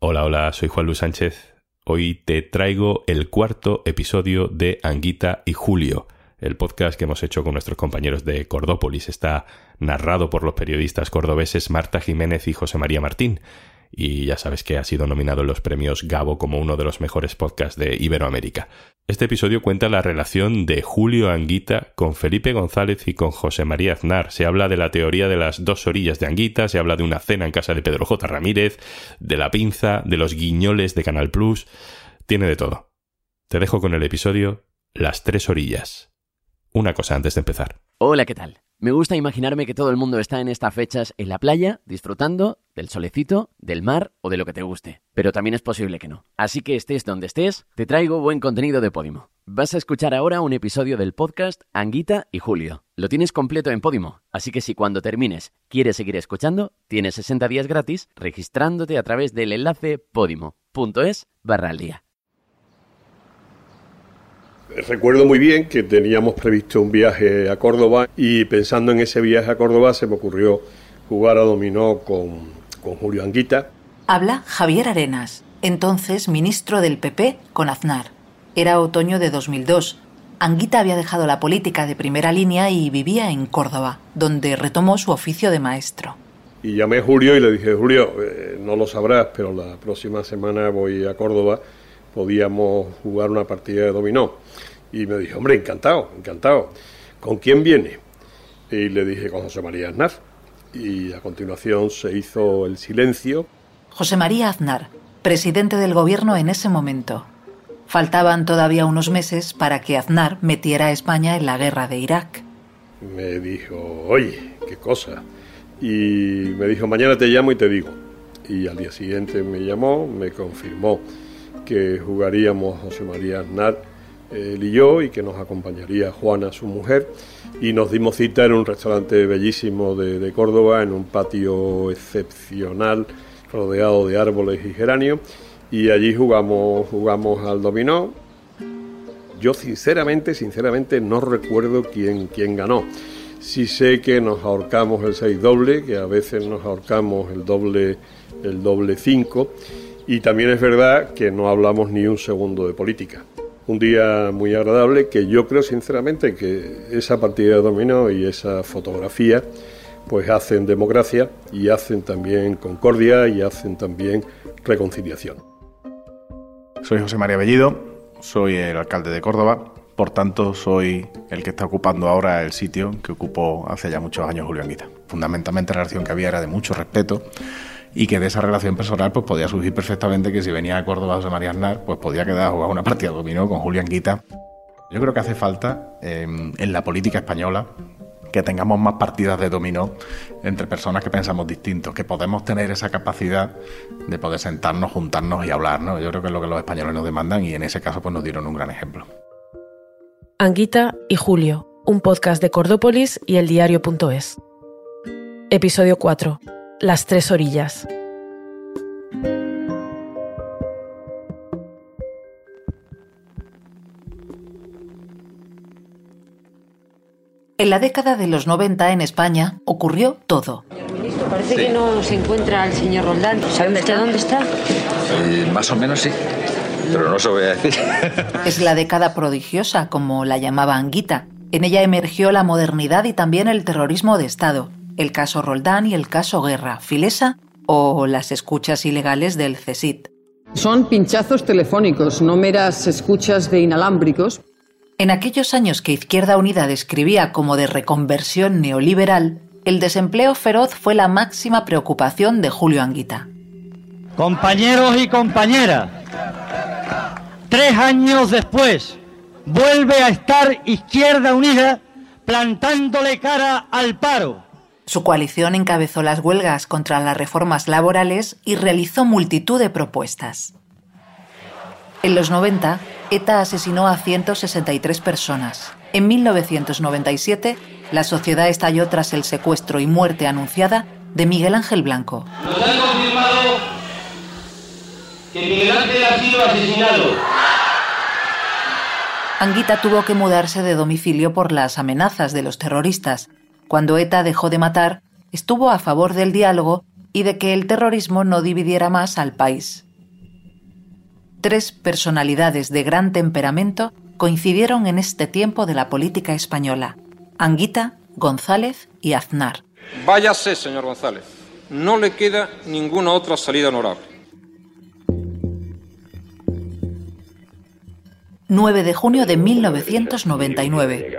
Hola, hola, soy Juan Luis Sánchez. Hoy te traigo el cuarto episodio de Anguita y Julio, el podcast que hemos hecho con nuestros compañeros de Cordópolis. Está narrado por los periodistas cordobeses Marta Jiménez y José María Martín y ya sabes que ha sido nominado en los premios Gabo como uno de los mejores podcasts de Iberoamérica. Este episodio cuenta la relación de Julio Anguita con Felipe González y con José María Aznar. Se habla de la teoría de las dos orillas de Anguita, se habla de una cena en casa de Pedro J. Ramírez, de la pinza, de los guiñoles de Canal Plus. Tiene de todo. Te dejo con el episodio Las tres orillas. Una cosa antes de empezar. Hola, ¿qué tal? Me gusta imaginarme que todo el mundo está en estas fechas en la playa, disfrutando del solecito, del mar o de lo que te guste. Pero también es posible que no. Así que estés donde estés, te traigo buen contenido de Podimo. Vas a escuchar ahora un episodio del podcast Anguita y Julio. Lo tienes completo en Podimo, así que si cuando termines quieres seguir escuchando, tienes 60 días gratis registrándote a través del enlace podimo.es barra al día. Recuerdo muy bien que teníamos previsto un viaje a Córdoba y pensando en ese viaje a Córdoba se me ocurrió jugar a dominó con, con Julio Anguita. Habla Javier Arenas, entonces ministro del PP con Aznar. Era otoño de 2002. Anguita había dejado la política de primera línea y vivía en Córdoba, donde retomó su oficio de maestro. Y llamé a Julio y le dije, Julio, eh, no lo sabrás, pero la próxima semana voy a Córdoba, podíamos jugar una partida de dominó. Y me dijo, hombre, encantado, encantado. ¿Con quién viene? Y le dije, con José María Aznar. Y a continuación se hizo el silencio. José María Aznar, presidente del gobierno en ese momento. Faltaban todavía unos meses para que Aznar metiera a España en la guerra de Irak. Me dijo, oye, qué cosa. Y me dijo, mañana te llamo y te digo. Y al día siguiente me llamó, me confirmó que jugaríamos José María Aznar él y yo, y que nos acompañaría Juana, su mujer, y nos dimos cita en un restaurante bellísimo de, de Córdoba, en un patio excepcional, rodeado de árboles y geranios, y allí jugamos, jugamos al dominó. Yo sinceramente, sinceramente no recuerdo quién, quién ganó. Sí sé que nos ahorcamos el 6 doble, que a veces nos ahorcamos el doble el doble 5 y también es verdad que no hablamos ni un segundo de política un día muy agradable que yo creo sinceramente que esa partida de dominó y esa fotografía pues hacen democracia y hacen también concordia y hacen también reconciliación. Soy José María Bellido, soy el alcalde de Córdoba, por tanto soy el que está ocupando ahora el sitio que ocupó hace ya muchos años Julio Anguita. Fundamentalmente la relación que había era de mucho respeto y que de esa relación personal pues podía surgir perfectamente que si venía a Córdoba José María Aznar, pues podía quedar a jugar una partida de dominó con Julián Guita. Yo creo que hace falta em, en la política española que tengamos más partidas de dominó entre personas que pensamos distintos, que podemos tener esa capacidad de poder sentarnos, juntarnos y hablar, ¿no? Yo creo que es lo que los españoles nos demandan y en ese caso pues nos dieron un gran ejemplo. Anguita y Julio, un podcast de Cordópolis y el diario.es. Episodio 4 las tres orillas. En la década de los 90 en España ocurrió todo. Ministro, parece que no se encuentra el señor Roldán. ¿Sabe usted dónde está? Eh, más o menos sí, pero no se lo voy a decir. Es la década prodigiosa, como la llamaba Anguita. En ella emergió la modernidad y también el terrorismo de Estado el caso Roldán y el caso Guerra, Filesa o las escuchas ilegales del CESIT. Son pinchazos telefónicos, no meras escuchas de inalámbricos. En aquellos años que Izquierda Unida describía como de reconversión neoliberal, el desempleo feroz fue la máxima preocupación de Julio Anguita. Compañeros y compañeras, tres años después, vuelve a estar Izquierda Unida plantándole cara al paro su coalición encabezó las huelgas contra las reformas laborales y realizó multitud de propuestas. En los 90, ETA asesinó a 163 personas. En 1997, la sociedad estalló tras el secuestro y muerte anunciada de Miguel Ángel Blanco. Nos han confirmado que Miguel Ángel ha sido asesinado. Anguita tuvo que mudarse de domicilio por las amenazas de los terroristas cuando ETA dejó de matar, estuvo a favor del diálogo y de que el terrorismo no dividiera más al país. Tres personalidades de gran temperamento coincidieron en este tiempo de la política española, Anguita, González y Aznar. Váyase, señor González. No le queda ninguna otra salida honorable. 9 de junio de 1999.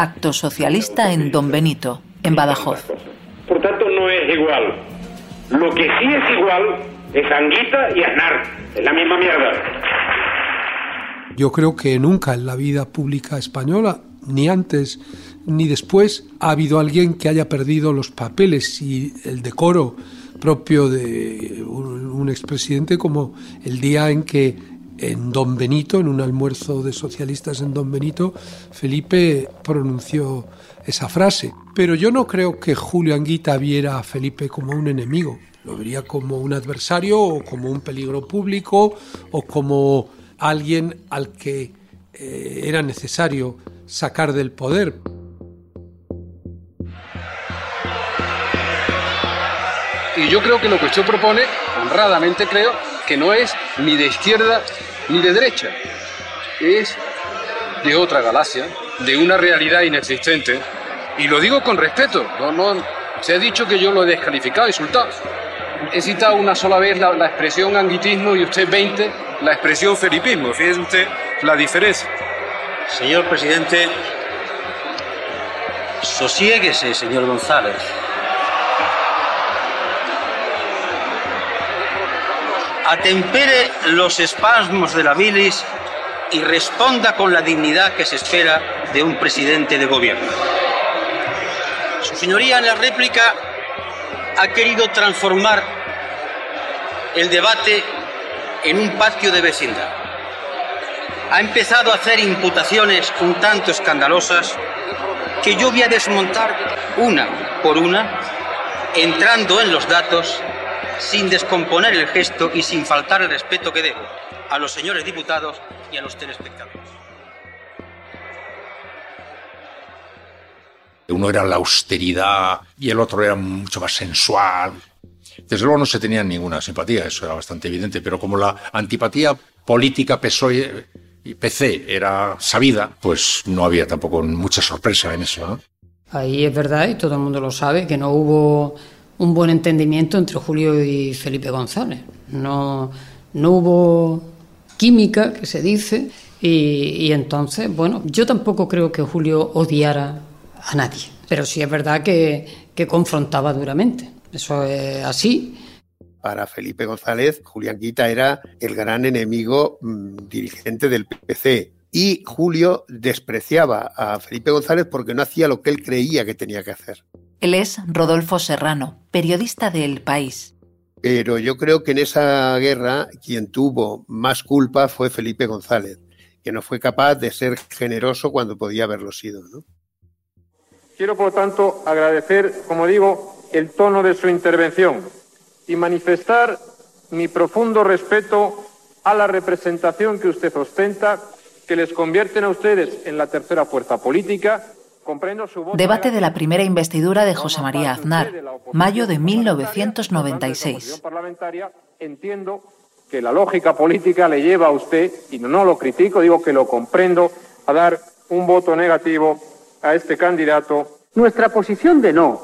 Acto socialista en Don Benito, en Badajoz. Por tanto, no es igual. Lo que sí es igual es Anguita y Aznar. Es la misma mierda. Yo creo que nunca en la vida pública española, ni antes ni después, ha habido alguien que haya perdido los papeles y el decoro propio de un, un expresidente como el día en que en Don Benito, en un almuerzo de socialistas en Don Benito, Felipe pronunció esa frase. Pero yo no creo que Julio Anguita viera a Felipe como un enemigo. Lo vería como un adversario o como un peligro público o como alguien al que eh, era necesario sacar del poder. Y yo creo que lo que usted propone, honradamente creo, que no es ni de izquierda ni de derecha, es de otra galaxia, de una realidad inexistente. Y lo digo con respeto, no, no, se ha dicho que yo lo he descalificado, insultado. He citado una sola vez la, expresión anguitismo y usted 20 la expresión felipismo. Fíjese usted la diferencia. Señor presidente, sosiéguese, señor González. Atempere los espasmos de la bilis y responda con la dignidad que se espera de un presidente de gobierno. Su señoría en la réplica ha querido transformar el debate en un patio de vecindad. Ha empezado a hacer imputaciones un tanto escandalosas que yo voy a desmontar una por una, entrando en los datos sin descomponer el gesto y sin faltar el respeto que debo a los señores diputados y a los telespectadores. Uno era la austeridad y el otro era mucho más sensual. Desde luego no se tenían ninguna simpatía, eso era bastante evidente, pero como la antipatía política PSOE y PC era sabida, pues no había tampoco mucha sorpresa en eso. ¿no? Ahí es verdad, y todo el mundo lo sabe, que no hubo un buen entendimiento entre Julio y Felipe González. No, no hubo química, que se dice, y, entonces, bueno, yo tampoco creo que Julio odiara a nadie, pero sí es verdad que, que confrontaba duramente. Eso es así. Para Felipe González, Julián Quita era el gran enemigo mmm, dirigente del PC. Y Julio despreciaba a Felipe González porque no hacía lo que él creía que tenía que hacer. Él es Rodolfo Serrano, periodista de El País. Pero yo creo que en esa guerra quien tuvo más culpa fue Felipe González, que no fue capaz de ser generoso cuando podía haberlo sido. ¿no? Quiero, por lo tanto, agradecer, como digo, el tono de su intervención y manifestar mi profundo respeto a la representación que usted ostenta, que les convierten a ustedes en la tercera fuerza política Debate de la primera investidura de José María Aznar, mayo de 1996. Entiendo que la lógica política le lleva a usted, y no lo critico, digo que lo comprendo, a dar un voto negativo a este candidato. Nuestra posición de no,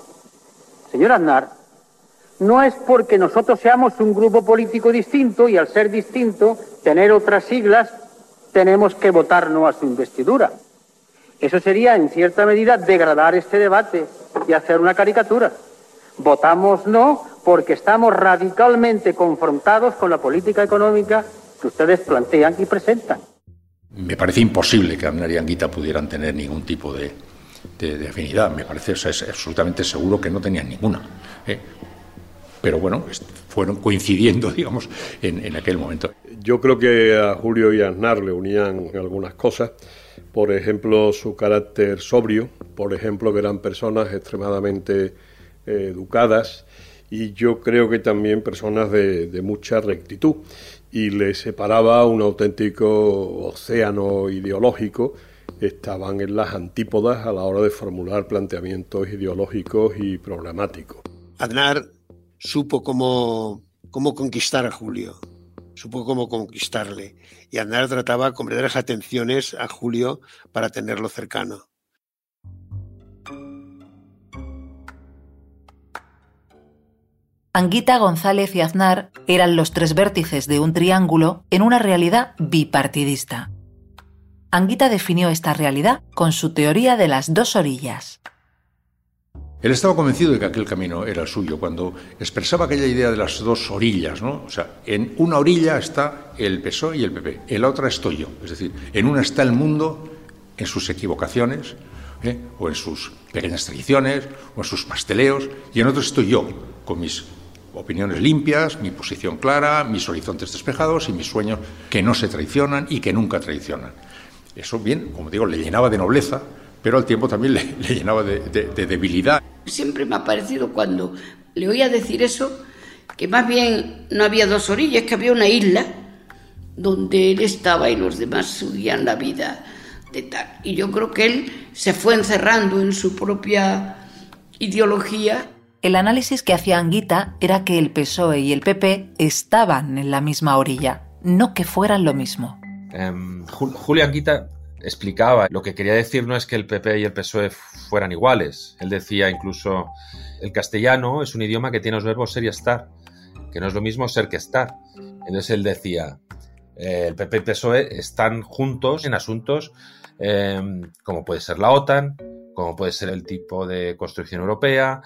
señor Aznar, no es porque nosotros seamos un grupo político distinto y al ser distinto, tener otras siglas, tenemos que votar no a su investidura. Eso sería, en cierta medida, degradar este debate y hacer una caricatura. Votamos no porque estamos radicalmente confrontados con la política económica que ustedes plantean y presentan. Me parece imposible que Aznar y Anguita pudieran tener ningún tipo de, de, de afinidad. Me parece o sea, es absolutamente seguro que no tenían ninguna. ¿eh? Pero bueno, fueron coincidiendo, digamos, en, en aquel momento. Yo creo que a Julio y a Aznar le unían algunas cosas por ejemplo, su carácter sobrio, por ejemplo, que eran personas extremadamente eh, educadas y yo creo que también personas de, mucha rectitud. Y les separaba un auténtico océano ideológico, estaban en las antípodas a la hora de formular planteamientos ideológicos y problemáticos. Aznar supo cómo, cómo conquistar a Julio. supo cómo conquistarle y Aznar trataba con verdaderas atenciones a Julio para tenerlo cercano. Anguita, González y Aznar eran los tres vértices de un triángulo en una realidad bipartidista. Anguita definió esta realidad con su teoría de las dos orillas. Él estaba convencido de que aquel camino era el suyo cuando expresaba aquella idea de las dos orillas, ¿no? O sea, en una orilla está el PSOE y el PP, en la otra estoy yo. Es decir, en una está el mundo en sus equivocaciones, ¿eh? o en sus pequeñas tradiciones, o en sus pasteleos, y en otro estoy yo, con mis opiniones limpias, mi posición clara, mis horizontes despejados y mis sueños que no se traicionan y que nunca traicionan. Eso, bien, como digo, le llenaba de nobleza, pero al tiempo también le, llenaba de, de debilidad. Siempre me ha parecido cuando le oía decir eso, que más bien no había dos orillas, que había una isla donde él estaba y los demás subían la vida de tal. Y yo creo que él se fue encerrando en su propia ideología el análisis que hacía Anguita era que el PSOE y el PP estaban en la misma orilla, no que fueran lo mismo. Um, Julio Anguita explicaba, lo que quería decir no es que el PP y el PSOE fueran iguales. Él decía incluso, el castellano es un idioma que tiene los verbos ser y estar, que no es lo mismo ser que estar. Entonces él decía, eh, el PP y el PSOE están juntos en asuntos eh, como puede ser la OTAN, como puede ser el tipo de construcción europea,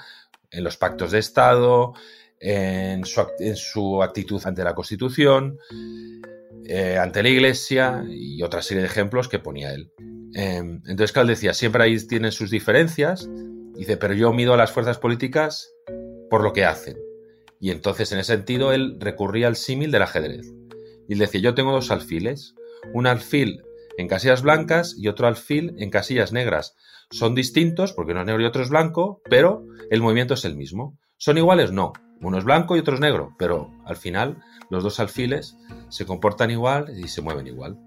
en los pactos de Estado, en su, actitud ante la Constitución, eh, ante la Iglesia y otra serie de ejemplos que ponía él. Em, entonces, claro, decía, siempre ahí tienen sus diferencias, dice, pero yo mido a las fuerzas políticas por lo que hacen. Y entonces, en ese sentido, él recurría al símil del ajedrez. Y decía, yo tengo dos alfiles, un alfil en casillas blancas y otro alfil en casillas negras. Son distintos porque uno es negro y otro es blanco, pero el movimiento es el mismo. ¿Son iguales? No. Uno es blanco y otro es negro, pero al final los dos alfiles se comportan igual y se mueven igual.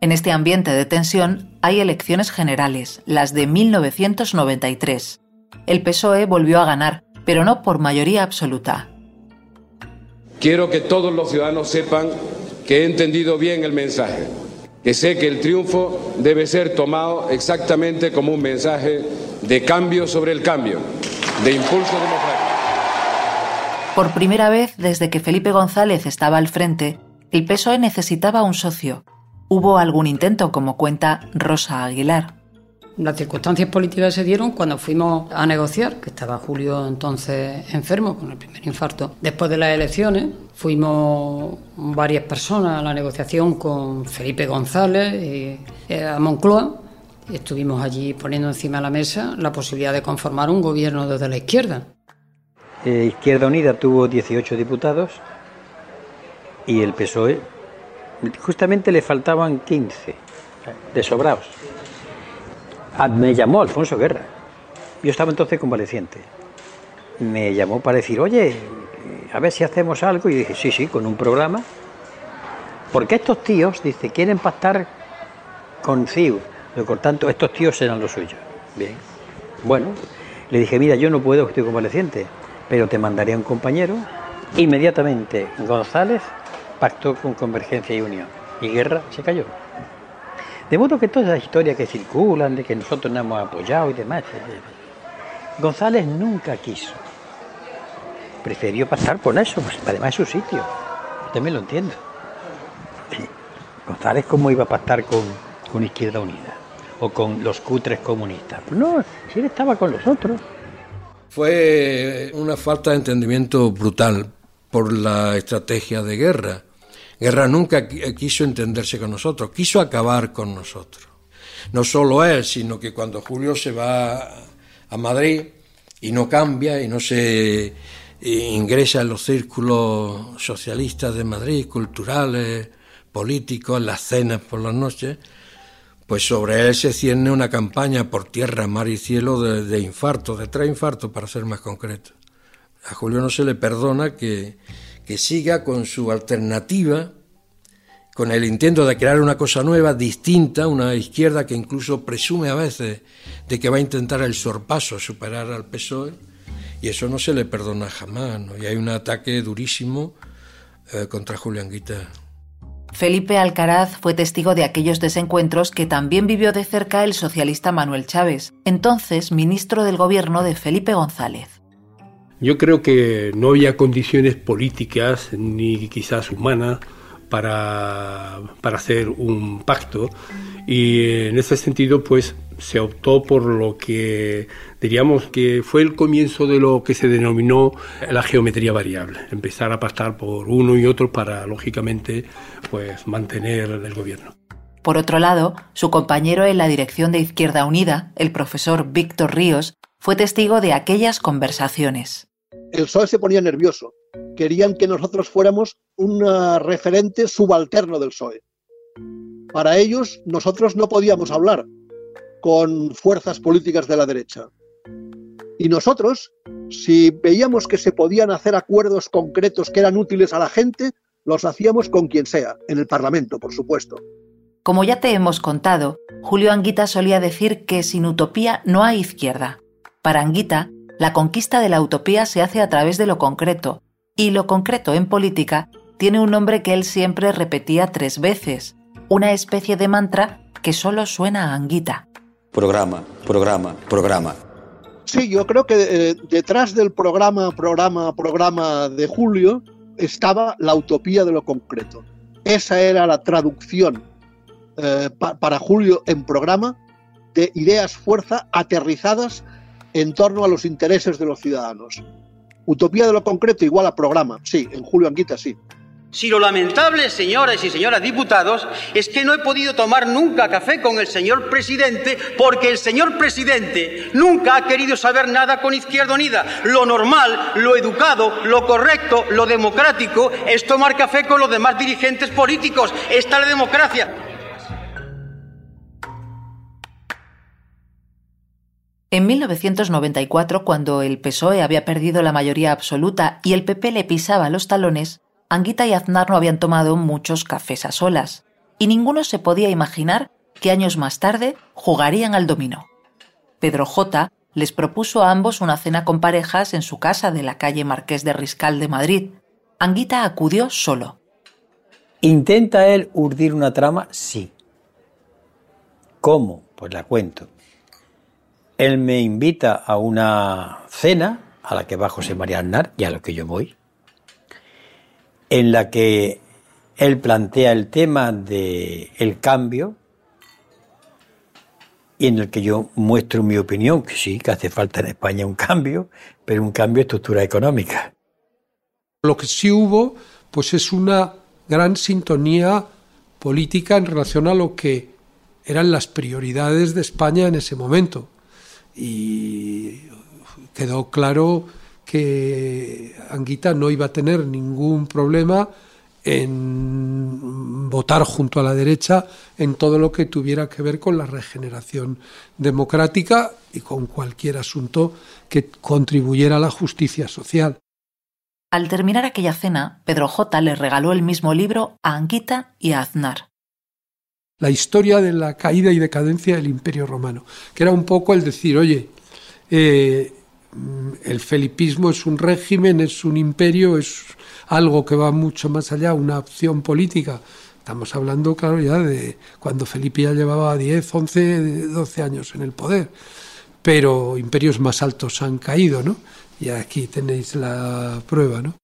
En este ambiente de tensión hay elecciones generales, las de 1993. El PSOE volvió a ganar, pero no por mayoría absoluta. Quiero que todos los ciudadanos sepan que he entendido bien el mensaje que sé que el triunfo debe ser tomado exactamente como un mensaje de cambio sobre el cambio, de impulso democrático. Por primera vez desde que Felipe González estaba al frente, el PSOE necesitaba un socio. Hubo algún intento, como cuenta Rosa Aguilar. Las circunstancias políticas se dieron cuando fuimos a negociar, que estaba Julio entonces enfermo con el primer infarto. Después de las elecciones fuimos varias personas a la negociación con Felipe González y eh, a Moncloa. Estuvimos allí poniendo encima de la mesa la posibilidad de conformar un gobierno desde la izquierda. Eh, izquierda Unida tuvo 18 diputados y el PSOE justamente le faltaban 15 de sobrados. Ah, me llamó Alfonso Guerra. Yo estaba entonces convaleciente. Me llamó para decir, oye, a ver si hacemos algo. Y dije, sí, sí, con un programa. Porque estos tíos, dice, quieren pactar con CIU. Por tanto, estos tíos eran los suyos. Bien. Bueno, le dije, mira, yo no puedo, estoy convaleciente, pero te mandaré a un compañero. Inmediatamente González pactó con Convergencia y Unión. Y Guerra se cayó. De modo que todas las historias que circulan de que nosotros no hemos apoyado y demás, eh, González nunca quiso. Prefirió pasar con eso, pues además es su sitio. También lo entiendo. González, ¿cómo iba a pactar con, con Izquierda Unida? O con los cutres comunistas. Pues no, si él estaba con los otros. Fue una falta de entendimiento brutal por la estrategia de guerra Guerra nunca quiso entenderse con nosotros, quiso acabar con nosotros. No solo él, sino que cuando Julio se va a Madrid y no cambia y no se eh, ingresa en los círculos socialistas de Madrid, culturales, políticos, en las cenas por las noches, pues sobre él se cierne una campaña por tierra, mar y cielo de, de infarto, de tres infartos para ser más concreto. A Julio no se le perdona que, que siga con su alternativa, con el intento de crear una cosa nueva, distinta, una izquierda que incluso presume a veces de que va a intentar el sorpaso, superar al PSOE, y eso no se le perdona jamás, ¿no? y hay un ataque durísimo eh, contra Julio Anguita. Felipe Alcaraz fue testigo de aquellos desencuentros que también vivió de cerca el socialista Manuel Chávez, entonces ministro del gobierno de Felipe González. Yo creo que no había condiciones políticas ni quizás humanas para, para hacer un pacto y en ese sentido pues se optó por lo que diríamos que fue el comienzo de lo que se denominó la geometría variable, empezar a pactar por uno y otro para lógicamente pues mantener el gobierno. Por otro lado, su compañero en la dirección de Izquierda Unida, el profesor Víctor Ríos, fue testigo de aquellas conversaciones. El PSOE se ponía nervioso. Querían que nosotros fuéramos un referente subalterno del PSOE. Para ellos, nosotros no podíamos hablar con fuerzas políticas de la derecha. Y nosotros, si veíamos que se podían hacer acuerdos concretos que eran útiles a la gente, los hacíamos con quien sea, en el Parlamento, por supuesto. Como ya te hemos contado, Julio Anguita solía decir que sin utopía no hay izquierda. Para Anguita, la conquista de la utopía se hace a través de lo concreto, y lo concreto en política tiene un nombre que él siempre repetía tres veces, una especie de mantra que solo suena a Anguita. Programa, programa, programa. Sí, yo creo que eh, detrás del programa, programa, programa de Julio estaba la utopía de lo concreto. Esa era la traducción eh, para Julio en programa de ideas fuerza aterrizadas en torno a los intereses de los ciudadanos. Utopía de lo concreto igual a programa, sí, en Julio Anguita sí. Si lo lamentable, señoras y señoras diputados, es que no he podido tomar nunca café con el señor presidente porque el señor presidente nunca ha querido saber nada con Izquierda Unida. Lo normal, lo educado, lo correcto, lo democrático es tomar café con los demás dirigentes políticos. Esta es la democracia. En 1994, cuando el PSOE había perdido la mayoría absoluta y el PP le pisaba los talones, Anguita y Aznar no habían tomado muchos cafés a solas, y ninguno se podía imaginar que años más tarde jugarían al dominó. Pedro J. les propuso a ambos una cena con parejas en su casa de la calle Marqués de Riscal de Madrid. Anguita acudió solo. ¿Intenta él urdir una trama? Sí. ¿Cómo? Pues la cuento. Él me invita a una cena a la que va José María Aznar y a lo que yo voy en la que él plantea el tema del el cambio y en el que yo muestro mi opinión, que sí, que hace falta en España un cambio, pero un cambio de estructura económica. Lo que sí hubo, pues es una gran sintonía política en relación a lo que eran las prioridades de España en ese momento. Y quedó claro que Anguita no iba a tener ningún problema en votar junto a la derecha en todo lo que tuviera que ver con la regeneración democrática y con cualquier asunto que contribuyera a la justicia social. Al terminar aquella cena, Pedro J. le regaló el mismo libro a Anguita y a Aznar. La historia de la caída y decadencia del Imperio Romano, que era un poco el decir, oye, eh, el felipismo es un régimen, es un imperio, es algo que va mucho más allá, una opción política. Estamos hablando, claro, ya de cuando Felipe ya llevaba 10, 11, 12 años en el poder. Pero imperios más altos han caído, ¿no? Y aquí tenéis la prueba, ¿no?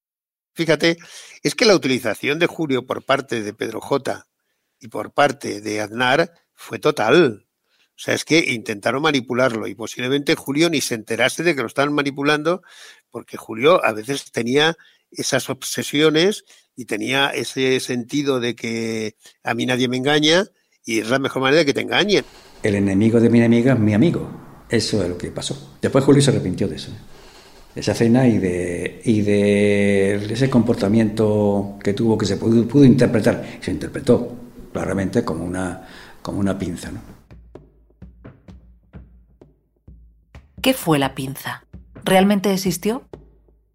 Fíjate, es que la utilización de Julio por parte de Pedro J y por parte de Aznar fue total. O sea, es que intentaron manipularlo y posiblemente Julio ni se enterase de que lo estaban manipulando porque Julio a veces tenía esas obsesiones y tenía ese sentido de que a mí nadie me engaña y es la mejor manera de que te engañen. El enemigo de mi enemiga es mi amigo. Eso es lo que pasó. Después Julio se arrepintió de eso. De esa cena y de, y de ese comportamiento que tuvo que se pudo, pudo interpretar. Se interpretó claramente como una, como una pinza. ¿no? ¿Qué fue la pinza? ¿Realmente existió?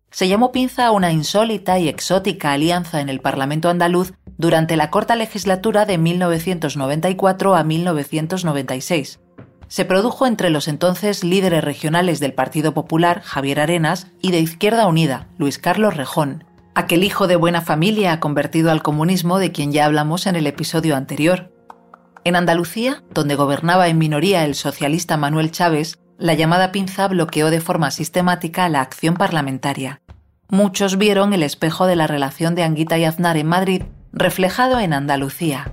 Se llamó pinza a una insólita y exótica alianza en el Parlamento andaluz durante la corta legislatura de 1994 a 1996. Se produjo entre los entonces líderes regionales del Partido Popular, Javier Arenas, y de Izquierda Unida, Luis Carlos Rejón, aquel hijo de buena familia convertido al comunismo de quien ya hablamos en el episodio anterior. En Andalucía, donde gobernaba en minoría el socialista Manuel Chávez, la llamada pinza bloqueó de forma sistemática la acción parlamentaria. Muchos vieron el espejo de la relación de Anguita y Aznar en Madrid reflejado en Andalucía.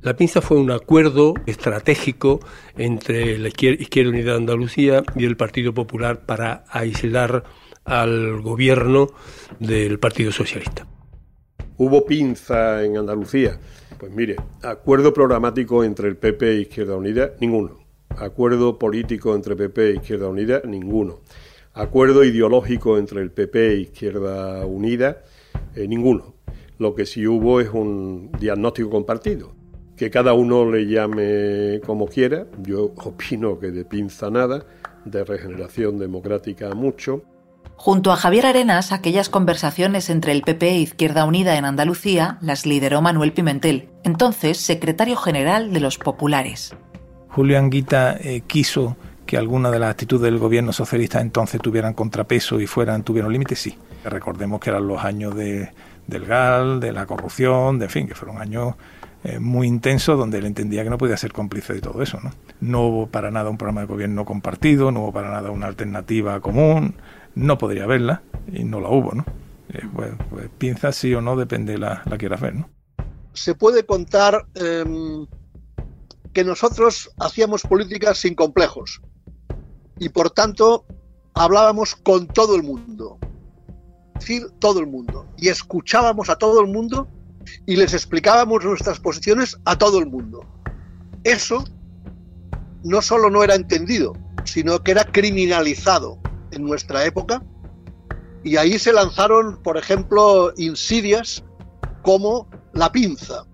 La pinza fue un acuerdo estratégico entre la Izquierda Unida de Andalucía y el Partido Popular para aislar al gobierno del Partido Socialista. ¿Hubo pinza en Andalucía? Pues mire, acuerdo programático entre el PP e Izquierda Unida, ninguno. Acuerdo político entre PP e Izquierda Unida, ninguno. Acuerdo ideológico entre el PP e Izquierda Unida, eh, ninguno. Lo que sí hubo es un diagnóstico compartido. Que cada uno le llame como quiera. Yo opino que de pinza nada, de regeneración democrática mucho. Junto a Javier Arenas, aquellas conversaciones entre el PP e Izquierda Unida en Andalucía las lideró Manuel Pimentel, entonces secretario general de los Populares. Julio Anguita eh, quiso que alguna de las actitudes del gobierno socialista entonces tuvieran contrapeso y fueran tuvieron límites, sí. Recordemos que eran los años de, del GAL, de la corrupción, de fin, que fueron años eh, muy intensos donde él entendía que no podía ser cómplice de todo eso. ¿no? hubo para nada un programa de gobierno compartido, no hubo para nada una alternativa común, no podría haberla y no la hubo. Eh, pues, pues, piensa sí o no, depende la, la quieras ver. Se puede contar em, que nosotros hacíamos políticas sin complejos y por tanto hablábamos con todo el mundo, es decir, todo el mundo, y escuchábamos a todo el mundo y les explicábamos nuestras posiciones a todo el mundo. Eso no solo no era entendido, sino que era criminalizado en nuestra época. Y ahí se lanzaron, por ejemplo, insidias como la pinza.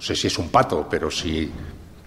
No sé si es un pato, pero si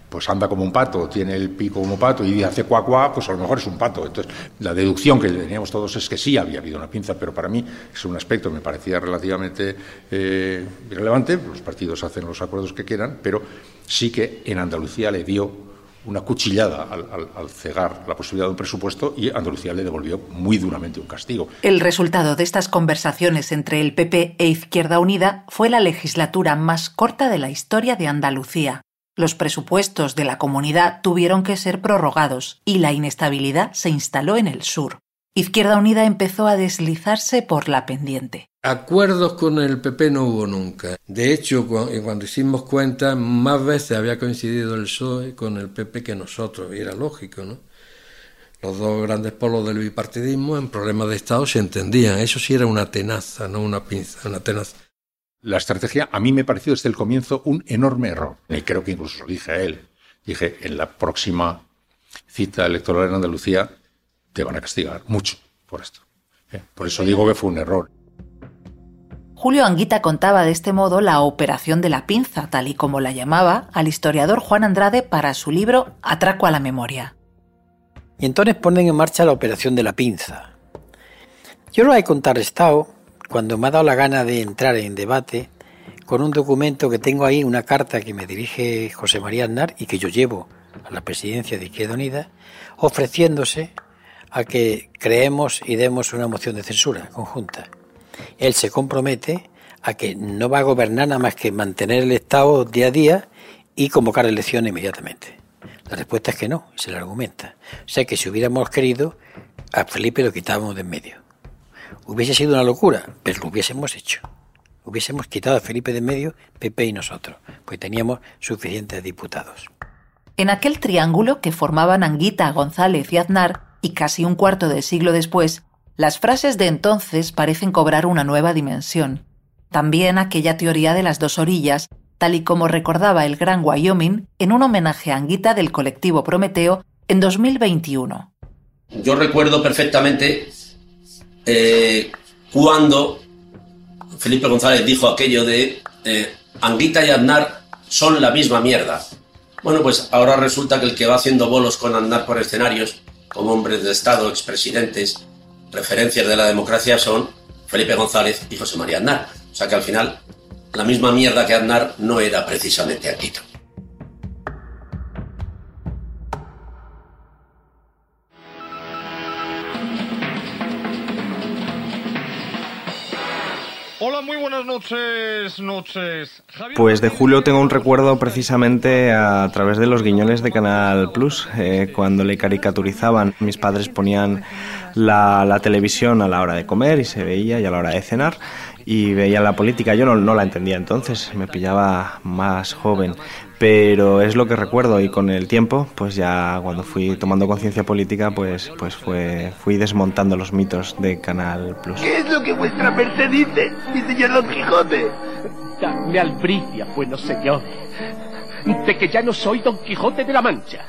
pues anda como un pato, tiene el pico como pato y hace cuá cuá, pues a lo mejor es un pato. Entonces, la deducción que teníamos todos es que sí había habido una pinza, pero para mí es un aspecto que me parecía relativamente eh, irrelevante. Los partidos hacen los acuerdos que quieran, pero sí que en Andalucía le dio una cuchillada al, cegar la posibilidad de un presupuesto y Andalucía le devolvió muy duramente un castigo. El resultado de estas conversaciones entre el PP e Izquierda Unida fue la legislatura más corta de la historia de Andalucía. Los presupuestos de la comunidad tuvieron que ser prorrogados y la inestabilidad se instaló en el sur. Izquierda Unida empezó a deslizarse por la pendiente. Acuerdos con el PP no hubo nunca. De hecho, cuando hicimos cuenta, más veces había coincidido el PSOE con el PP que nosotros, y era lógico, ¿no? Los dos grandes polos del bipartidismo en problemas de Estado se entendían. Eso sí era una tenaza, no una pinza, una tenaza. La estrategia a mí me pareció desde el comienzo un enorme error. Y creo que incluso lo dije a él. Dije, en la próxima cita electoral en Andalucía te van a castigar mucho por esto. ¿eh? Por eso digo que fue un error. Julio Anguita contaba de este modo la operación de la pinza, tal y como la llamaba al historiador Juan Andrade para su libro Atraco a la memoria. Y entonces ponen en marcha la operación de la pinza. Yo lo he contrarrestado cuando me ha dado la gana de entrar en debate con un documento que tengo ahí, una carta que me dirige José María Aznar y que yo llevo a la presidencia de Izquierda Unida, ofreciéndose a que creemos y demos una moción de censura conjunta. Él se compromete a que no va a gobernar nada más que mantener el Estado día a día y convocar elecciones inmediatamente. La respuesta es que no, se le argumenta. O sea que si hubiéramos querido, a Felipe lo quitábamos de en medio. Hubiese sido una locura, pero lo hubiésemos hecho. Hubiésemos quitado a Felipe de en medio, Pepe y nosotros, pues teníamos suficientes diputados. En aquel triángulo que formaban Anguita, González y Aznar, y casi un cuarto de siglo después, las frases de entonces parecen cobrar una nueva dimensión. También aquella teoría de las dos orillas, tal y como recordaba el Gran Wyoming en un homenaje a Anguita del colectivo Prometeo en 2021. Yo recuerdo perfectamente eh, cuando Felipe González dijo aquello de eh, Anguita y Aznar son la misma mierda. Bueno, pues ahora resulta que el que va haciendo bolos con Aznar por escenarios como hombres de Estado, expresidentes, referencias de la democracia son Felipe González y José María Aznar. O sea que al final la misma mierda que Aznar no era precisamente Aquito. Muy buenas noches, noches. Pues de Julio tengo un recuerdo precisamente a través de los guiñoles de Canal Plus, eh, cuando le caricaturizaban. Mis padres ponían la, la, televisión a la hora de comer y se veía y a la hora de cenar y veía la política. Yo no, no la entendía entonces, me pillaba más joven, pero es lo que recuerdo y con el tiempo, pues ya cuando fui tomando conciencia política, pues, pues fue, fui desmontando los mitos de Canal Plus. ¿Qué es lo que vuestra merced dice, mi señor Don Quijote? Dadme albricias, buenos señores, de que ya no soy Don Quijote de la Mancha,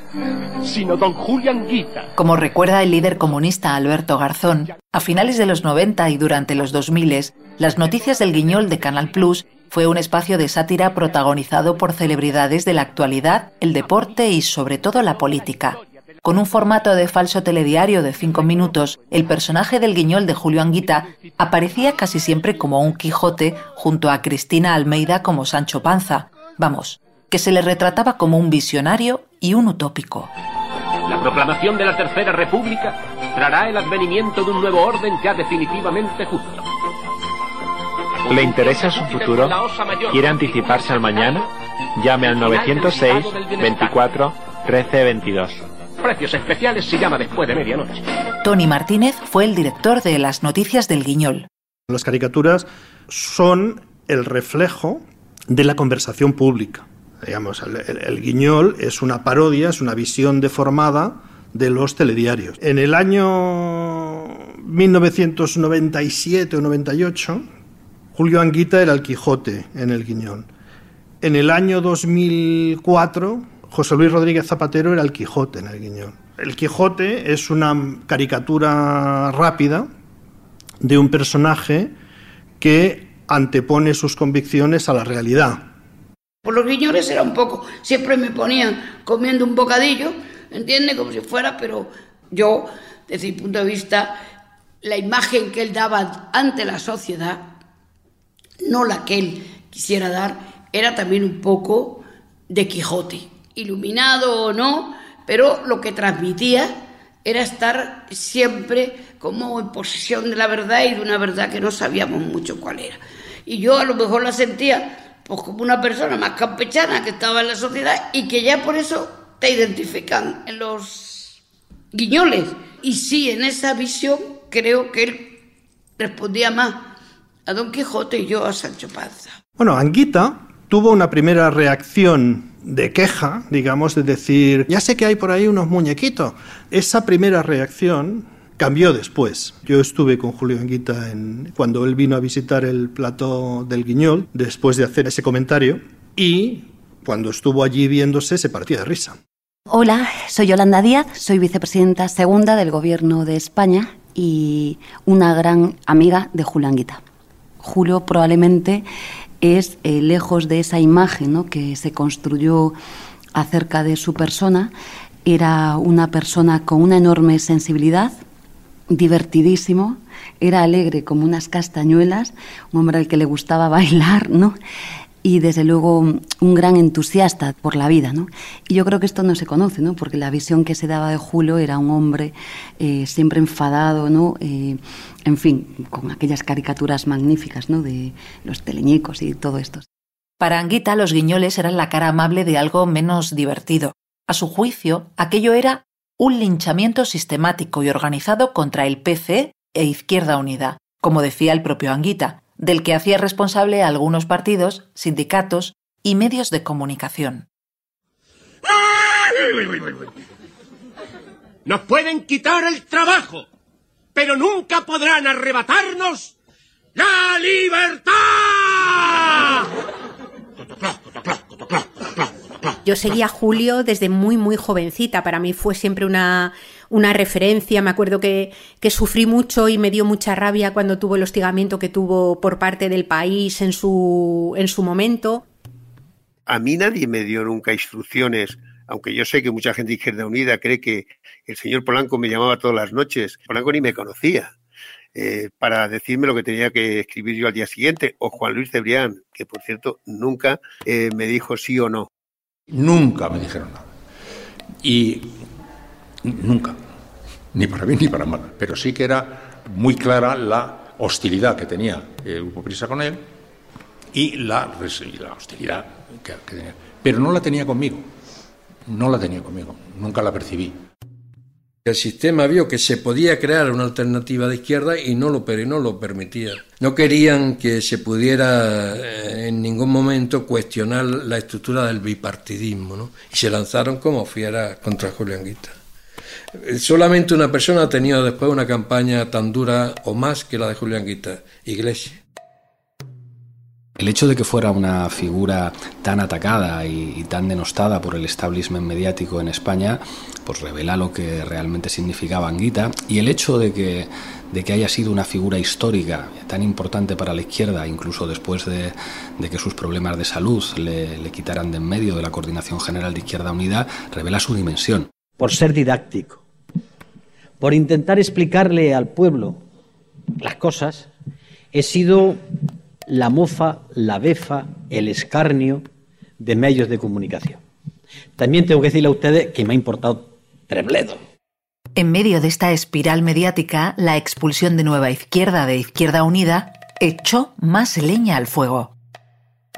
sino Don Julián Guita. Como recuerda el líder comunista Alberto Garzón, a finales de los 90 y durante los 2000, las noticias del Guiñol de Canal Plus fue un espacio de sátira protagonizado por celebridades de la actualidad, el deporte y sobre todo la política. Con un formato de falso telediario de cinco minutos, el personaje del guiñol de Julio Anguita aparecía casi siempre como un Quijote junto a Cristina Almeida como Sancho Panza. Vamos, que se le retrataba como un visionario y un utópico. La proclamación de la Tercera República traerá el advenimiento de un nuevo orden ya definitivamente justo. ¿Le interesa su futuro? ¿Quiere anticiparse al mañana? Llame al 906 24 13 22. Precios especiales si llama después de medianoche. Tony Martínez fue el director de las noticias del Guiñol. Las caricaturas son el reflejo de la conversación pública. Digamos, el, el, guiñol es una parodia, es una visión deformada de los telediarios. En el año 1997 o 98, Julio Anguita era el Quijote en el Guiñol. En el año 2004, José Luis Rodríguez Zapatero era el Quijote en el Guiñol. El Quijote es una caricatura rápida de un personaje que antepone sus convicciones a la realidad. Por los guiñoles era un poco, siempre me ponían comiendo un bocadillo, ¿entiende? Como si fuera, pero yo, desde mi punto de vista, la imagen que él daba ante la sociedad, no la que él quisiera dar, era también un poco de Quijote, iluminado o no, pero lo que transmitía era estar siempre como en posesión de la verdad y de una verdad que no sabíamos mucho cuál era. Y yo a lo mejor la sentía pues como una persona más campechana que estaba en la sociedad y que ya por eso te identifican en los guiñoles. Y sí, en esa visión creo que él respondía más a Don Quijote y yo a Sancho Panza. Bueno, Anguita tuvo una primera reacción de queja, digamos, de decir, ya sé que hay por ahí unos muñequitos. Esa primera reacción cambió después. Yo estuve con Julio Anguita en, cuando él vino a visitar el plató del Guiñol, después de hacer ese comentario, y cuando estuvo allí viéndose se partía de risa. Hola, soy Yolanda Díaz, soy vicepresidenta segunda del Gobierno de España y una gran amiga de Julio Anguita. Julio probablemente es, eh, lejos de esa imagen ¿no? que se construyó acerca de su persona, era una persona con una enorme sensibilidad, divertidísimo, era alegre como unas castañuelas, un hombre al que le gustaba bailar, ¿no? Y desde luego un gran entusiasta por la vida, ¿no? Y yo creo que esto no se conoce, ¿no? Porque la visión que se daba de Julio era un hombre eh, siempre enfadado, ¿no? Eh, en fin, con aquellas caricaturas magníficas, ¿no? De los teleñecos y todo esto. Para Anguita, los guiñoles eran la cara amable de algo menos divertido. A su juicio, aquello era un linchamiento sistemático y organizado contra el PC e Izquierda Unida, como decía el propio Anguita, del que hacía responsable a algunos partidos, sindicatos y medios de comunicación. Nos pueden quitar el trabajo, pero nunca podrán arrebatarnos la libertad. Yo seguía a Julio desde muy, muy jovencita. Para mí fue siempre una, una referencia. Me acuerdo que, que, sufrí mucho y me dio mucha rabia cuando tuvo el hostigamiento que tuvo por parte del país en su, en su momento. A mí nadie me dio nunca instrucciones, aunque yo sé que mucha gente de Izquierda Unida cree que el señor Polanco me llamaba todas las noches. Polanco ni me conocía. Eh, para decirme lo que tenía que escribir yo al día siguiente, o Juan Luis Cebrián, que por cierto nunca eh, me dijo sí o no. Nunca me dijeron nada. Y nunca, ni para bien ni para mal. Pero sí que era muy clara la hostilidad que tenía el Grupo Prisa con él y la, hostilidad que tenía. Pero no la tenía conmigo, no la tenía conmigo, nunca la percibí. El sistema vio que se podía crear una alternativa de izquierda y no lo, no lo permitía. No querían que se pudiera eh, en ningún momento cuestionar la estructura del bipartidismo, ¿no? Y se lanzaron como fiera contra Julián Guita. Eh, solamente una persona ha tenido después una campaña tan dura o más que la de Julián Guita, Iglesias. El hecho de que fuera una figura tan atacada y, tan denostada por el establishment mediático en España, pues revela lo que realmente significaba Anguita. Y el hecho de que, de que haya sido una figura histórica tan importante para la izquierda, incluso después de, de que sus problemas de salud le, le quitaran de en medio de la Coordinación General de Izquierda Unida, revela su dimensión. Por ser didáctico, por intentar explicarle al pueblo las cosas, he sido la mofa, la befa, el escarnio de medios de comunicación. También tengo que decirle a ustedes que me ha importado trebledo. En medio de esta espiral mediática, la expulsión de Nueva Izquierda de Izquierda Unida echó más leña al fuego.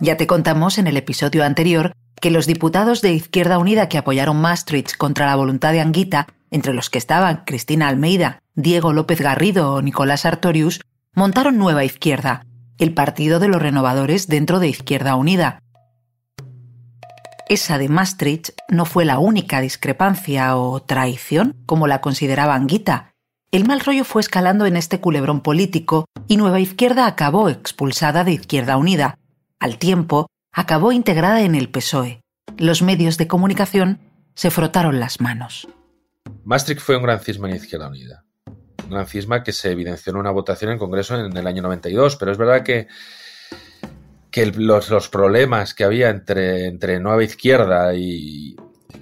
Ya te contamos en el episodio anterior que los diputados de Izquierda Unida que apoyaron Maastricht contra la voluntad de Anguita, entre los que estaban Cristina Almeida, Diego López Garrido o Nicolás Artorius, montaron Nueva Izquierda, el partido de los renovadores dentro de Izquierda Unida. Esa de Maastricht no fue la única discrepancia o traición, como la consideraba Anguita. El mal rollo fue escalando en este culebrón político y Nueva Izquierda acabó expulsada de Izquierda Unida. Al tiempo, acabó integrada en el PSOE. Los medios de comunicación se frotaron las manos. Maastricht fue un gran cisma en Izquierda Unida un gran cisma que se evidenció en una votación en Congreso en el año 92, pero es verdad que, que los, los, problemas que había entre, entre Nueva Izquierda y,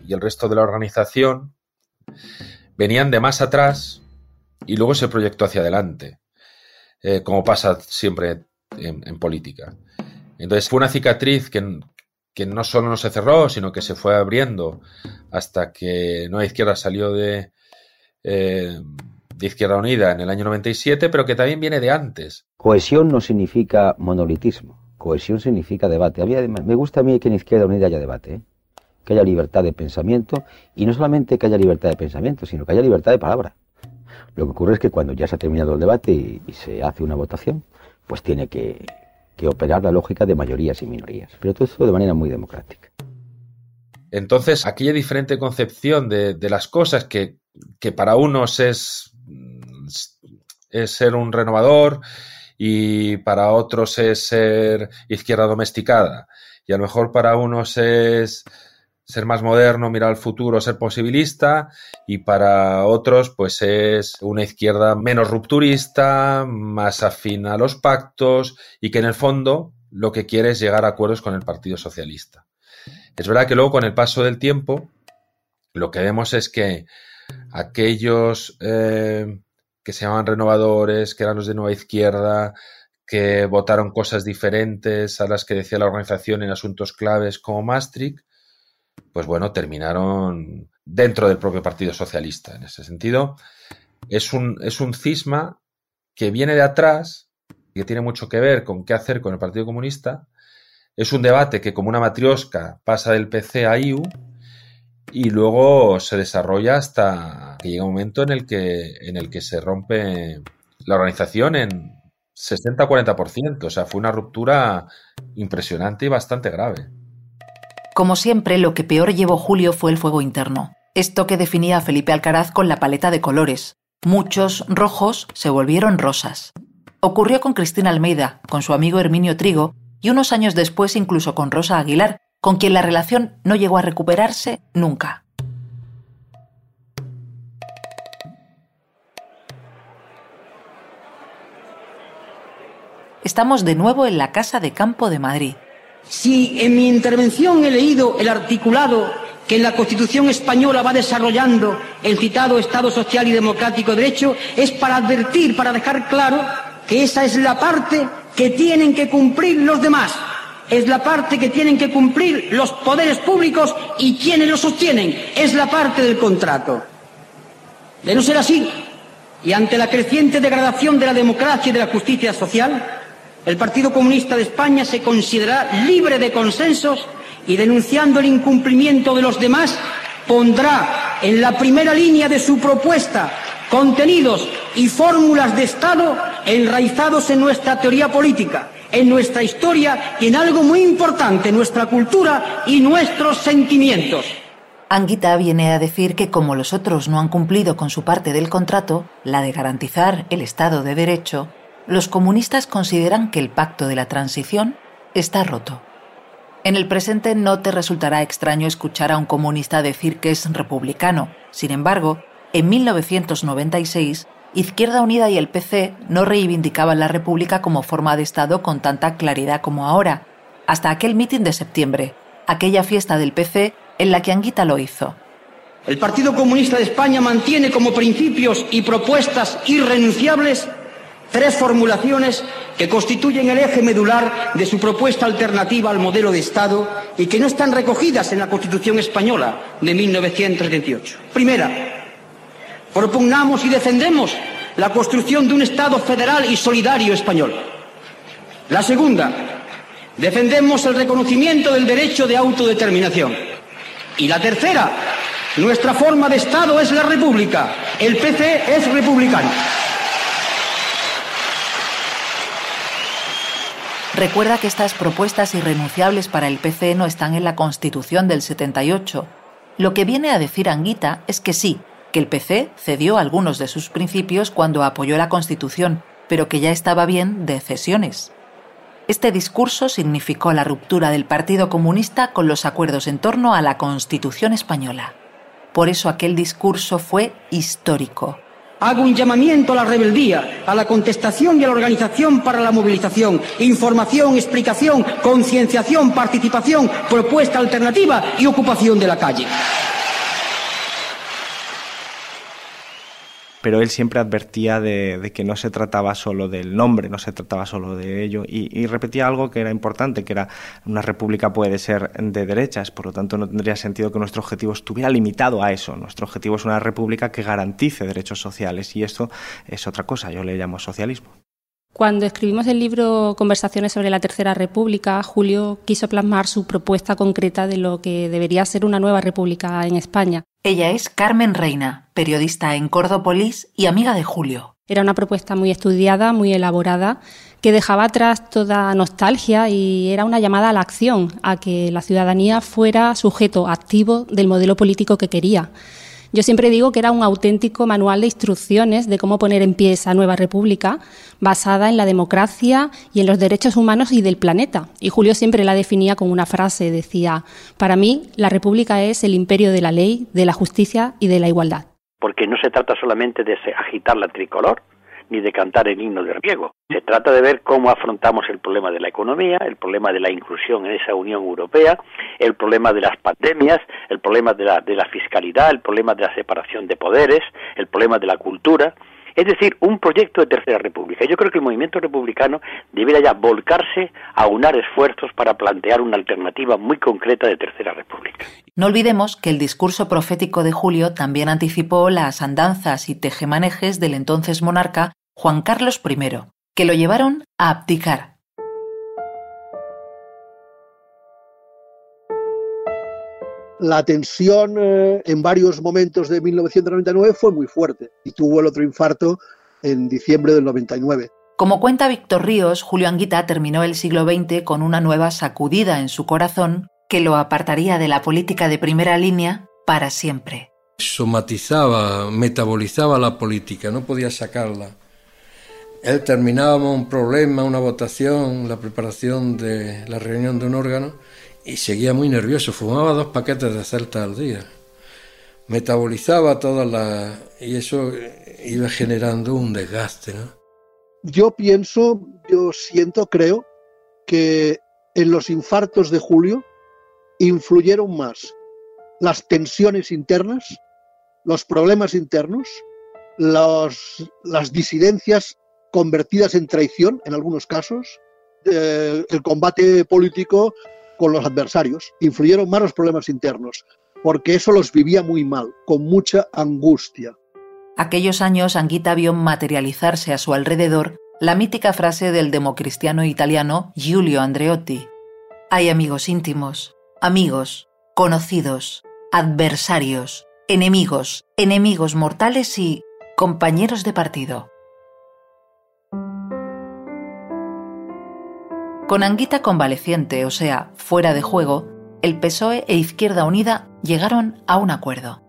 y, el resto de la organización venían de más atrás y luego se proyectó hacia adelante, eh, como pasa siempre en, en, política. Entonces fue una cicatriz que, que no solo no se cerró, sino que se fue abriendo hasta que Nueva Izquierda salió de... Eh, de Izquierda Unida en el año 97, pero que también viene de antes. Cohesión no significa monolitismo, cohesión significa debate. A mí, me gusta a mí que en Izquierda Unida haya debate, ¿eh? que haya libertad de pensamiento, y no solamente que haya libertad de pensamiento, sino que haya libertad de palabra. Lo que ocurre es que cuando ya se ha terminado el debate y, y se hace una votación, pues tiene que, que operar la lógica de mayorías y minorías, pero todo eso de manera muy democrática. Entonces, aquella diferente concepción de, de las cosas que, que, para unos es es ser un renovador y para otros es ser izquierda domesticada. Y a lo mejor para unos es ser más moderno, mirar al futuro, ser posibilista, y para otros, pues es una izquierda menos rupturista, más afín a los pactos, y que en el fondo lo que quiere es llegar a acuerdos con el Partido Socialista. Es verdad que luego, con el paso del tiempo, lo que vemos es que aquellos eh, que se llamaban renovadores, que eran los de Nueva Izquierda, que votaron cosas diferentes a las que decía la organización en asuntos claves como Maastricht, pues bueno, terminaron dentro del propio Partido Socialista. En ese sentido, es un, es un cisma que viene de atrás, y que tiene mucho que ver con qué hacer con el Partido Comunista. Es un debate que, como una matriosca, pasa del PC a IU y luego se desarrolla hasta que llega un momento en el que, en el que se rompe la organización en 60-40%. O sea, fue una ruptura impresionante y bastante grave. Como siempre, lo que peor llevó Julio fue el fuego interno. Esto que definía a Felipe Alcaraz con la paleta de colores. Muchos rojos se volvieron rosas. Ocurrió con Cristina Almeida, con su amigo Herminio Trigo, y unos años después incluso con Rosa Aguilar, con quien la relación no llegó a recuperarse nunca. Estamos de nuevo en la Casa de Campo de Madrid. Si en mi intervención he leído el articulado que en la Constitución española va desarrollando el citado Estado social y democrático de derecho, es para advertir, para dejar claro que esa es la parte que tienen que cumplir los demás es la parte que tienen que cumplir los poderes públicos y quienes lo sostienen. Es la parte del contrato. De no ser así, y ante la creciente degradación de la democracia y de la justicia social, el Partido Comunista de España se considera libre de consensos y denunciando el incumplimiento de los demás, pondrá en la primera línea de su propuesta contenidos y fórmulas de Estado enraizados en nuestra teoría política, en nuestra historia y en algo muy importante, nuestra cultura y nuestros sentimientos. Anguita viene a decir que como los otros no han cumplido con su parte del contrato, la de garantizar el Estado de Derecho, los comunistas consideran que el pacto de la transición está roto. En el presente no te resultará extraño escuchar a un comunista decir que es republicano. Sin embargo, en 1996, Izquierda Unida y el PC no reivindicaban la República como forma de Estado con tanta claridad como ahora, hasta aquel mitin de septiembre, aquella fiesta del PC en la que Anguita lo hizo. El Partido Comunista de España mantiene como principios y propuestas irrenunciables tres formulaciones que constituyen el eje medular de su propuesta alternativa al modelo de Estado y que no están recogidas en la Constitución española de 1978. Primera, propugnamos y defendemos la construcción de un Estado federal y solidario español. La segunda, defendemos el reconocimiento del derecho de autodeterminación. Y la tercera, nuestra forma de Estado es la República. El PC es republicano. Recuerda que estas propuestas irrenunciables para el PC no están en la Constitución del 78. Lo que viene a decir Anguita es que sí, que el PC cedió algunos de sus principios cuando apoyó la Constitución, pero que ya estaba bien de cesiones. Este discurso significó la ruptura del Partido Comunista con los acuerdos en torno a la Constitución española. Por eso aquel discurso fue histórico. Hago un llamamiento a la rebeldía, a la contestación y a la organización para la movilización, información, explicación, concienciación, participación, propuesta alternativa y ocupación de la calle. Pero él siempre advertía de, que no se trataba solo del nombre, no se trataba solo de ello, y, repetía algo que era importante, que era una república puede ser de derechas, por lo tanto no tendría sentido que nuestro objetivo estuviera limitado a eso. Nuestro objetivo es una república que garantice derechos sociales, y esto es otra cosa, yo le llamo socialismo. Cuando escribimos el libro Conversaciones sobre la Tercera República, Julio quiso plasmar su propuesta concreta de lo que debería ser una nueva república en España. Ella es Carmen Reina, periodista en Cordópolis y amiga de Julio. Era una propuesta muy estudiada, muy elaborada, que dejaba atrás toda nostalgia y era una llamada a la acción, a que la ciudadanía fuera sujeto activo del modelo político que quería. Yo siempre digo que era un auténtico manual de instrucciones de cómo poner en pie esa nueva república basada en la democracia y en los derechos humanos y del planeta. Y Julio siempre la definía con una frase, decía, para mí la república es el imperio de la ley, de la justicia y de la igualdad. Porque no se trata solamente de agitar la tricolor, ni de cantar el himno de riego. Se trata de ver cómo afrontamos el problema de la economía, el problema de la inclusión en esa Unión Europea, el problema de las pandemias, el problema de la, de la fiscalidad, el problema de la separación de poderes, el problema de la cultura. Es decir, un proyecto de Tercera República. Yo creo que el movimiento republicano debería ya volcarse a unar esfuerzos para plantear una alternativa muy concreta de Tercera República. No olvidemos que el discurso profético de Julio también anticipó las andanzas y tejemanejes del entonces monarca Juan Carlos I, que lo llevaron a abdicar la tensión eh, en varios momentos de 1999 fue muy fuerte y tuvo el otro infarto en diciembre del 99. Como cuenta Víctor Ríos, Julio Anguita terminó el siglo XX con una nueva sacudida en su corazón que lo apartaría de la política de primera línea para siempre. Somatizaba, metabolizaba la política, no podía sacarla. Él terminaba un problema, una votación, la preparación de la reunión de un órgano y seguía muy nervioso, fumaba dos paquetes de celta al día, metabolizaba toda la... y eso iba generando un desgaste. ¿no? Yo pienso, yo siento, creo, que en los infartos de Julio influyeron más las tensiones internas, los problemas internos, las disidencias convertidas en traición en algunos casos, el combate político con los adversarios, influyeron más los problemas internos, porque eso los vivía muy mal, con mucha angustia. Aquellos años Anguita vio materializarse a su alrededor la mítica frase del democristiano italiano Giulio Andreotti. Hay amigos íntimos, amigos, conocidos, adversarios, enemigos, enemigos mortales y compañeros de partido. Con Anguita convaleciente, o sea, fuera de juego, el PSOE e Izquierda Unida llegaron a un acuerdo.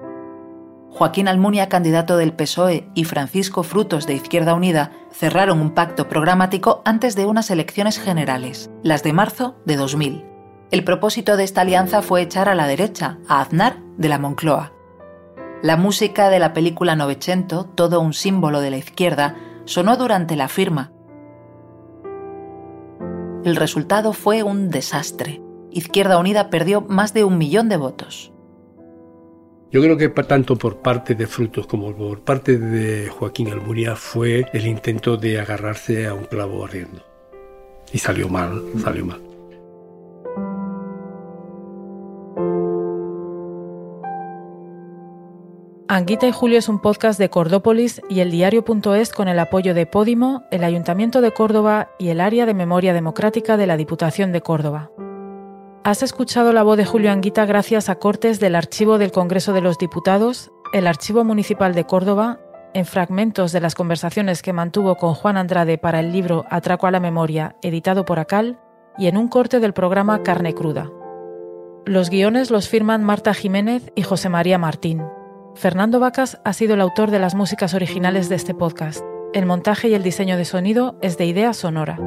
Joaquín Almunia, candidato del PSOE, y Francisco Frutos de Izquierda Unida cerraron un pacto programático antes de unas elecciones generales, las de marzo de 2000. El propósito de esta alianza fue echar a la derecha a Aznar de la Moncloa. La música de la película Novecento, todo un símbolo de la izquierda, sonó durante la firma. El resultado fue un desastre. Izquierda Unida perdió más de un millón de votos. Yo creo que tanto por parte de Frutos como por parte de Joaquín Almunia fue el intento de agarrarse a un clavo ardiendo. Y salió mal, salió mal. Anguita y Julio es un podcast de Cordópolis y el diario.es con el apoyo de Podimo, el Ayuntamiento de Córdoba y el Área de Memoria Democrática de la Diputación de Córdoba. Has escuchado la voz de Julio Anguita gracias a cortes del Archivo del Congreso de los Diputados, el Archivo Municipal de Córdoba, en fragmentos de las conversaciones que mantuvo con Juan Andrade para el libro Atraco a la Memoria, editado por Acal, y en un corte del programa Carne Cruda. Los guiones los firman Marta Jiménez y José María Martín. Fernando Vacas ha sido el autor de las músicas originales de este podcast. El montaje y el diseño de sonido es de Idea Sonora.